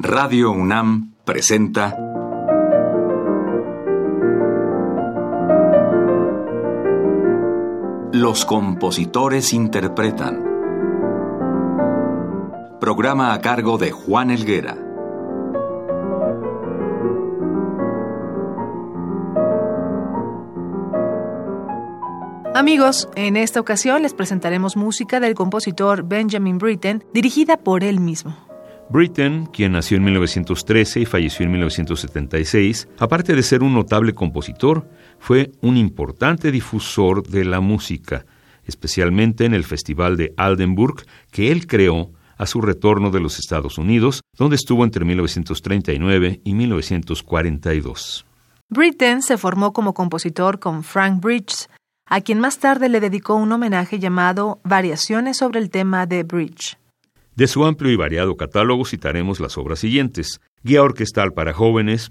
Radio UNAM presenta Los compositores interpretan. Programa a cargo de Juan Elguera. Amigos, en esta ocasión les presentaremos música del compositor Benjamin Britten, dirigida por él mismo. Britten, quien nació en 1913 y falleció en 1976, aparte de ser un notable compositor, fue un importante difusor de la música, especialmente en el Festival de Aldenburg que él creó a su retorno de los Estados Unidos, donde estuvo entre 1939 y 1942. Britten se formó como compositor con Frank Bridges, a quien más tarde le dedicó un homenaje llamado Variaciones sobre el tema de Bridge. De su amplio y variado catálogo citaremos las obras siguientes: Guía orquestal para jóvenes,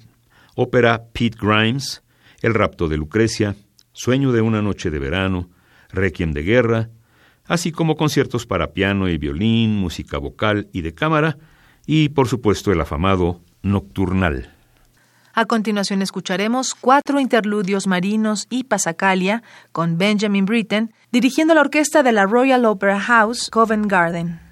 ópera Pete Grimes, El rapto de Lucrecia, Sueño de una noche de verano, Requiem de guerra, así como conciertos para piano y violín, música vocal y de cámara, y por supuesto el afamado Nocturnal. A continuación escucharemos cuatro interludios marinos y pasacalia con Benjamin Britten dirigiendo la orquesta de la Royal Opera House Covent Garden.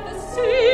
The sea.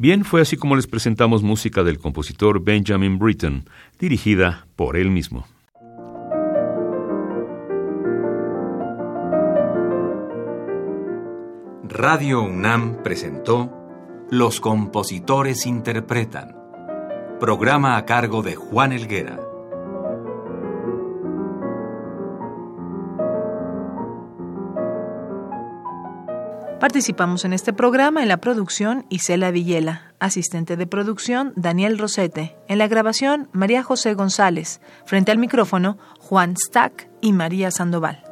Bien, fue así como les presentamos música del compositor Benjamin Britten, dirigida por él mismo. Radio UNAM presentó Los compositores interpretan, programa a cargo de Juan Elguera. Participamos en este programa en la producción Isela Villela, asistente de producción Daniel Rosete, en la grabación María José González, frente al micrófono Juan Stack y María Sandoval.